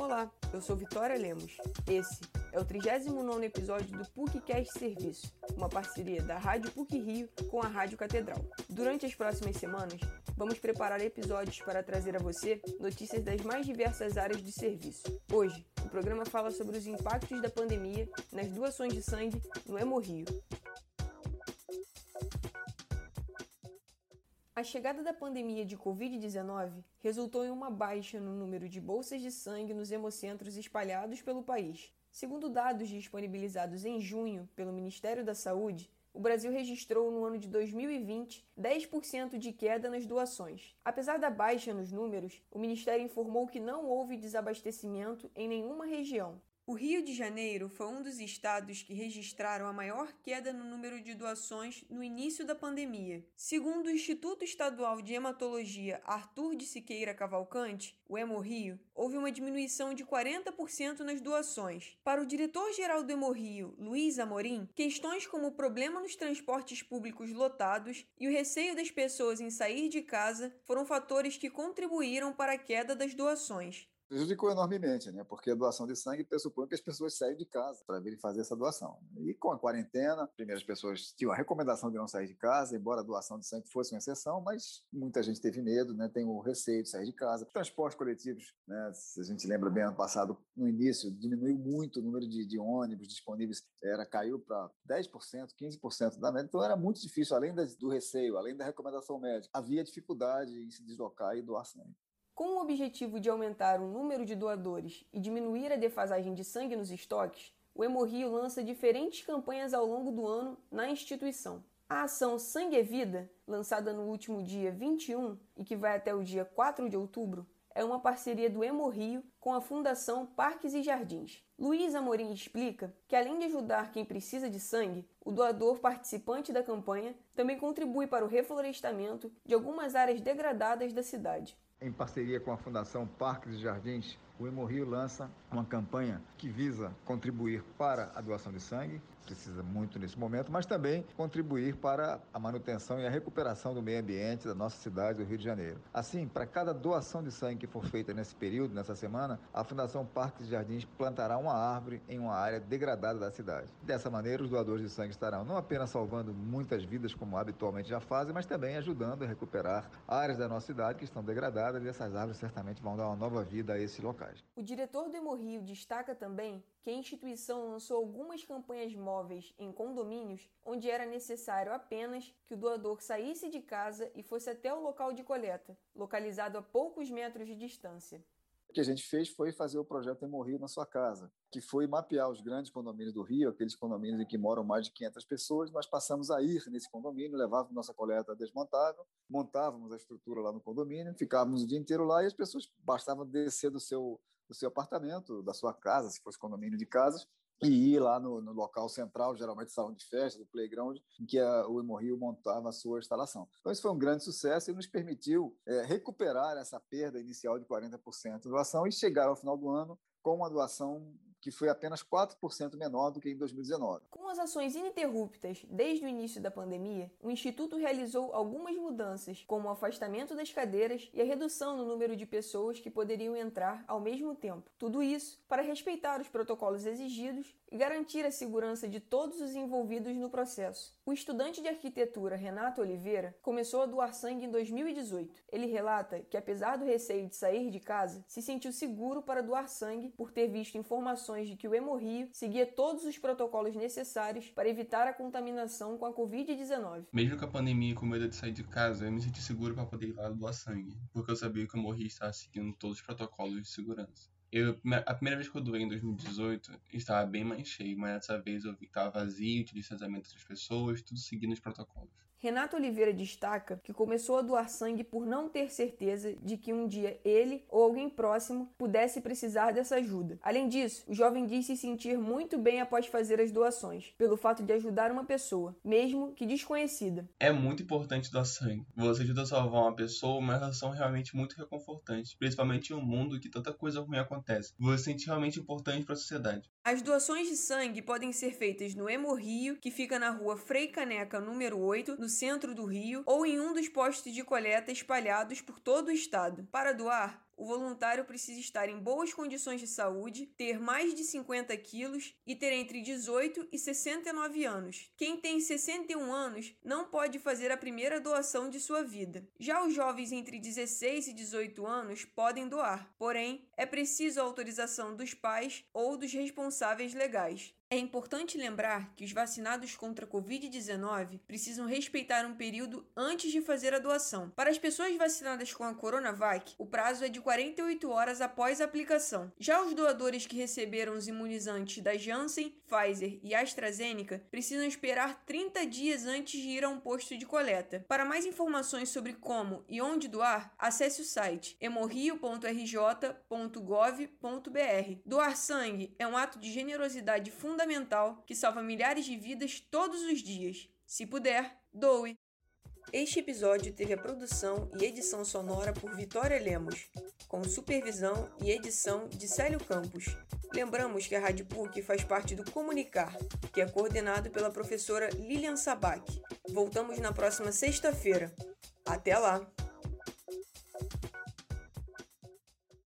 Olá, eu sou Vitória Lemos. Esse é o 39 episódio do PUCcast Serviço, uma parceria da Rádio PUC Rio com a Rádio Catedral. Durante as próximas semanas, vamos preparar episódios para trazer a você notícias das mais diversas áreas de serviço. Hoje, o programa fala sobre os impactos da pandemia nas doações de sangue no Hemorrio. A chegada da pandemia de Covid-19 resultou em uma baixa no número de bolsas de sangue nos hemocentros espalhados pelo país. Segundo dados disponibilizados em junho pelo Ministério da Saúde, o Brasil registrou no ano de 2020 10% de queda nas doações. Apesar da baixa nos números, o Ministério informou que não houve desabastecimento em nenhuma região. O Rio de Janeiro foi um dos estados que registraram a maior queda no número de doações no início da pandemia. Segundo o Instituto Estadual de Hematologia Arthur de Siqueira Cavalcante, o Hemorrio, houve uma diminuição de 40% nas doações. Para o diretor-geral do Hemorrio, Luiz Amorim, questões como o problema nos transportes públicos lotados e o receio das pessoas em sair de casa foram fatores que contribuíram para a queda das doações prejudicou enormemente, né? Porque a doação de sangue pressupõe que as pessoas saem de casa para virem fazer essa doação. E com a quarentena, primeiro as pessoas tinham a recomendação de não sair de casa, embora a doação de sangue fosse uma exceção, mas muita gente teve medo, né? Tem o receio de sair de casa. Transportes coletivos, né? Se a gente lembra bem, ano passado, no início, diminuiu muito o número de, de ônibus disponíveis, era caiu para 10%, 15% da média. Então era muito difícil, além do receio, além da recomendação médica, havia dificuldade em se deslocar e doar sangue. Com o objetivo de aumentar o número de doadores e diminuir a defasagem de sangue nos estoques, o Hemorrio lança diferentes campanhas ao longo do ano na instituição. A ação Sangue é Vida, lançada no último dia 21 e que vai até o dia 4 de outubro, é uma parceria do Hemorrio com a Fundação Parques e Jardins. Luiz Amorim explica que, além de ajudar quem precisa de sangue, o doador participante da campanha também contribui para o reflorestamento de algumas áreas degradadas da cidade. Em parceria com a Fundação Parques e Jardins, o Hemorrio lança uma campanha que visa contribuir para a doação de sangue, precisa muito nesse momento, mas também contribuir para a manutenção e a recuperação do meio ambiente da nossa cidade, do Rio de Janeiro. Assim, para cada doação de sangue que for feita nesse período, nessa semana, a Fundação Parques e Jardins plantará uma árvore em uma área degradada da cidade. Dessa maneira, os doadores de sangue estarão não apenas salvando muitas vidas, como habitualmente já fazem, mas também ajudando a recuperar áreas da nossa cidade que estão degradadas e essas árvores certamente vão dar uma nova vida a esse O diretor do Hemorrio destaca também que a instituição lançou algumas campanhas móveis em condomínios onde era necessário apenas que o doador saísse de casa e fosse até o local de coleta, localizado a poucos metros de distância. O que a gente fez foi fazer o projeto Hemorrio na sua casa, que foi mapear os grandes condomínios do Rio, aqueles condomínios em que moram mais de 500 pessoas. Nós passamos a ir nesse condomínio, levávamos nossa coleta desmontável, montávamos a estrutura lá no condomínio, ficávamos o dia inteiro lá e as pessoas bastavam descer do seu do seu apartamento, da sua casa, se fosse condomínio de casas, e ir lá no, no, local central, geralmente salão de festa, do playground, em que a, o Hemorrio montava a sua instalação. Então, isso foi um grande sucesso e nos permitiu é, recuperar essa perda inicial de 40% de doação e chegar ao final do ano com uma doação que foi apenas 4% menor do que em 2019. Com as ações ininterruptas desde o início da pandemia, o Instituto realizou algumas mudanças, como o afastamento das cadeiras e a redução no número de pessoas que poderiam entrar ao mesmo tempo. Tudo isso para respeitar os protocolos exigidos e garantir a segurança de todos os envolvidos no processo. O estudante de arquitetura Renato Oliveira começou a doar sangue em 2018. Ele relata que, apesar do receio de sair de casa, se sentiu seguro para doar sangue por ter visto informações informações de que o Hemorrio seguia todos os protocolos necessários para evitar a contaminação com a Covid-19. Mesmo com a pandemia e com medo de sair de casa, eu me senti seguro para poder ir lá doar sangue, porque eu sabia que o Hemorrio estava seguindo todos os protocolos de segurança. Eu, a primeira vez que eu doei em 2018 estava bem mais cheio, mas dessa vez eu vi que estava vazio, tinha distanciamento entre as pessoas, tudo seguindo os protocolos. Renato Oliveira destaca que começou a doar sangue por não ter certeza de que um dia ele ou alguém próximo pudesse precisar dessa ajuda. Além disso, o jovem diz se sentir muito bem após fazer as doações, pelo fato de ajudar uma pessoa, mesmo que desconhecida. É muito importante doar sangue. Você ajuda a salvar uma pessoa, uma relação realmente muito reconfortante, principalmente em um mundo que tanta coisa ruim acontece. Você se sente realmente importante para a sociedade. As doações de sangue podem ser feitas no Hemorrio, que fica na rua Frei Caneca, número 8, no centro do Rio, ou em um dos postos de coleta espalhados por todo o estado. Para doar, o voluntário precisa estar em boas condições de saúde, ter mais de 50 quilos e ter entre 18 e 69 anos. Quem tem 61 anos não pode fazer a primeira doação de sua vida. Já os jovens entre 16 e 18 anos podem doar, porém, é preciso a autorização dos pais ou dos responsáveis legais. É importante lembrar que os vacinados contra a Covid-19 precisam respeitar um período antes de fazer a doação. Para as pessoas vacinadas com a Coronavac, o prazo é de 48 horas após a aplicação. Já os doadores que receberam os imunizantes da Janssen, Pfizer e AstraZeneca precisam esperar 30 dias antes de ir a um posto de coleta. Para mais informações sobre como e onde doar, acesse o site hemorrio.rj.gov.br. Doar sangue é um ato de generosidade fundamental fundamental que salva milhares de vidas todos os dias. Se puder, doe! Este episódio teve a produção e edição sonora por Vitória Lemos, com supervisão e edição de Célio Campos. Lembramos que a Rádio PUC faz parte do Comunicar, que é coordenado pela professora Lilian Sabac. Voltamos na próxima sexta-feira. Até lá!